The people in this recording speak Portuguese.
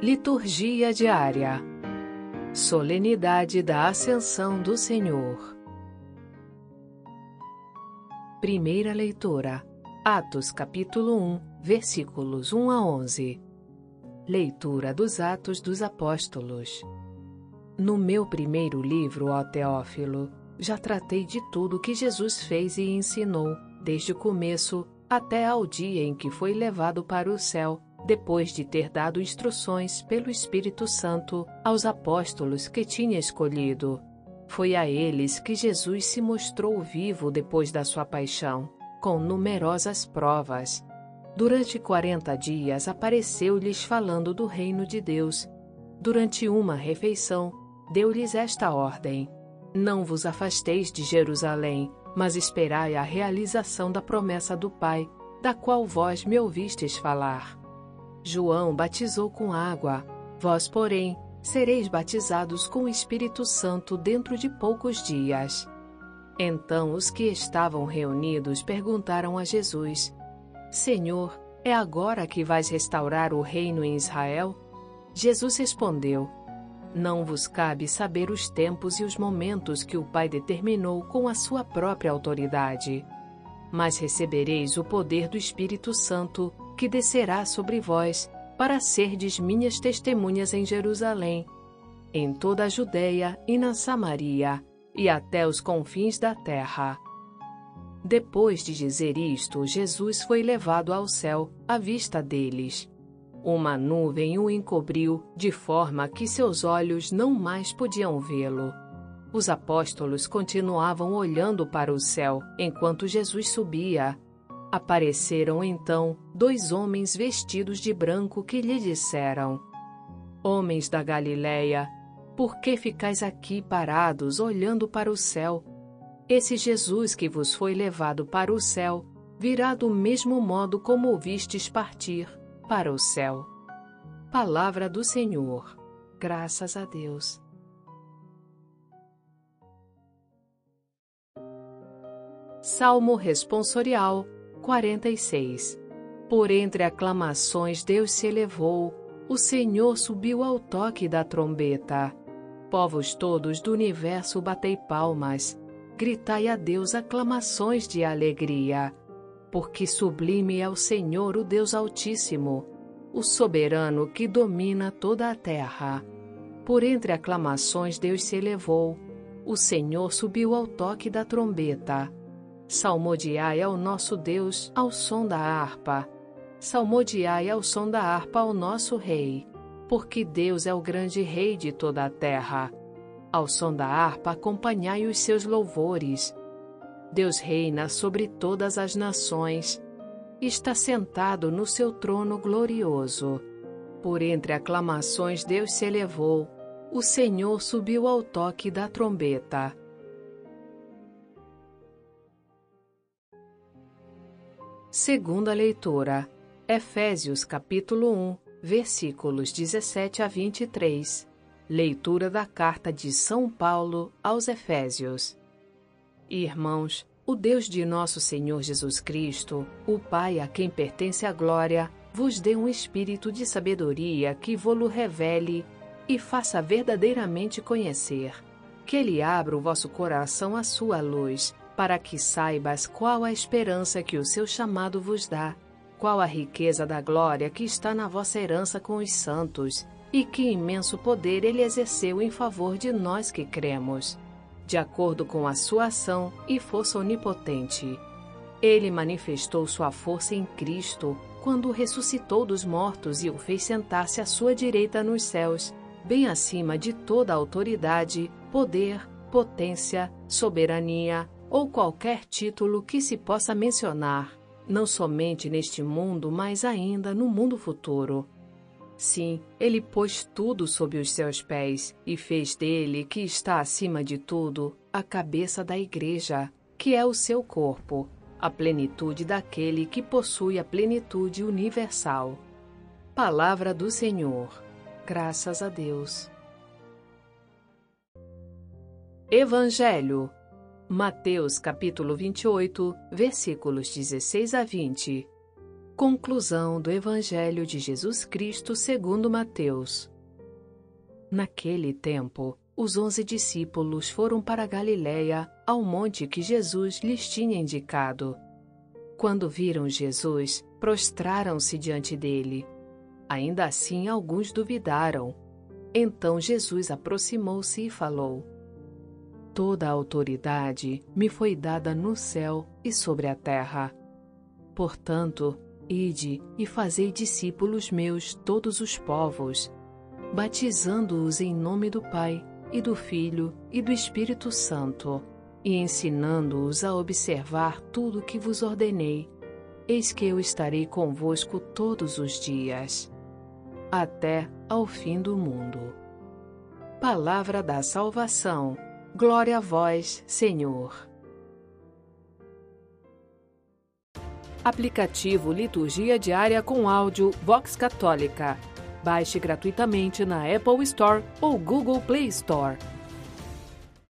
Liturgia diária. Solenidade da Ascensão do Senhor. Primeira leitura. Atos capítulo 1, versículos 1 a 11. Leitura dos Atos dos Apóstolos. No meu primeiro livro, ó Teófilo, já tratei de tudo que Jesus fez e ensinou, desde o começo até ao dia em que foi levado para o céu depois de ter dado instruções pelo Espírito Santo aos apóstolos que tinha escolhido. Foi a eles que Jesus se mostrou vivo depois da sua paixão, com numerosas provas. Durante quarenta dias apareceu-lhes falando do reino de Deus. Durante uma refeição, deu-lhes esta ordem: Não vos afasteis de Jerusalém, mas esperai a realização da promessa do Pai, da qual vós me ouvistes falar. João batizou com água, vós, porém, sereis batizados com o Espírito Santo dentro de poucos dias. Então os que estavam reunidos perguntaram a Jesus: Senhor, é agora que vais restaurar o reino em Israel? Jesus respondeu: Não vos cabe saber os tempos e os momentos que o Pai determinou com a sua própria autoridade. Mas recebereis o poder do Espírito Santo que descerá sobre vós, para serdes minhas testemunhas em Jerusalém, em toda a Judéia e na Samaria, e até os confins da terra. Depois de dizer isto, Jesus foi levado ao céu, à vista deles. Uma nuvem o encobriu, de forma que seus olhos não mais podiam vê-lo. Os apóstolos continuavam olhando para o céu enquanto Jesus subia, Apareceram então dois homens vestidos de branco que lhe disseram: Homens da Galileia, por que ficais aqui parados olhando para o céu? Esse Jesus que vos foi levado para o céu virá do mesmo modo como o vistes partir para o céu. Palavra do Senhor. Graças a Deus. Salmo responsorial 46 Por entre aclamações Deus se elevou, o Senhor subiu ao toque da trombeta. Povos todos do universo batei palmas, gritai a Deus aclamações de alegria. Porque sublime é o Senhor, o Deus Altíssimo, o soberano que domina toda a terra. Por entre aclamações Deus se elevou, o Senhor subiu ao toque da trombeta. Salmodiai ao nosso Deus ao som da harpa. Salmodiai ao som da harpa ao nosso Rei, porque Deus é o grande Rei de toda a terra. Ao som da harpa acompanhai os seus louvores. Deus reina sobre todas as nações. Está sentado no seu trono glorioso. Por entre aclamações Deus se elevou. O Senhor subiu ao toque da trombeta. Segunda leitura. Efésios capítulo 1, versículos 17 a 23. Leitura da carta de São Paulo aos Efésios. Irmãos, o Deus de nosso Senhor Jesus Cristo, o Pai a quem pertence a glória, vos dê um espírito de sabedoria que vô-lo revele e faça verdadeiramente conhecer. Que ele abra o vosso coração à sua luz para que saibas qual a esperança que o seu chamado vos dá, qual a riqueza da glória que está na vossa herança com os santos, e que imenso poder ele exerceu em favor de nós que cremos, de acordo com a sua ação e força onipotente. Ele manifestou sua força em Cristo quando ressuscitou dos mortos e o fez sentar-se à sua direita nos céus, bem acima de toda autoridade, poder, potência, soberania, ou qualquer título que se possa mencionar, não somente neste mundo, mas ainda no mundo futuro. Sim, ele pôs tudo sob os seus pés e fez dele, que está acima de tudo, a cabeça da Igreja, que é o seu corpo, a plenitude daquele que possui a plenitude universal. Palavra do Senhor. Graças a Deus. Evangelho Mateus capítulo 28, versículos 16 a 20. Conclusão do Evangelho de Jesus Cristo segundo Mateus. Naquele tempo, os onze discípulos foram para Galiléia, ao monte que Jesus lhes tinha indicado. Quando viram Jesus, prostraram-se diante dele. Ainda assim, alguns duvidaram. Então Jesus aproximou-se e falou: Toda a autoridade me foi dada no céu e sobre a terra. Portanto, Ide e fazei discípulos meus todos os povos, batizando-os em nome do Pai, e do Filho, e do Espírito Santo, e ensinando-os a observar tudo o que vos ordenei. Eis que eu estarei convosco todos os dias, até ao fim do mundo. Palavra da salvação. Glória a vós, Senhor. Aplicativo Liturgia Diária com áudio Vox Católica. Baixe gratuitamente na Apple Store ou Google Play Store.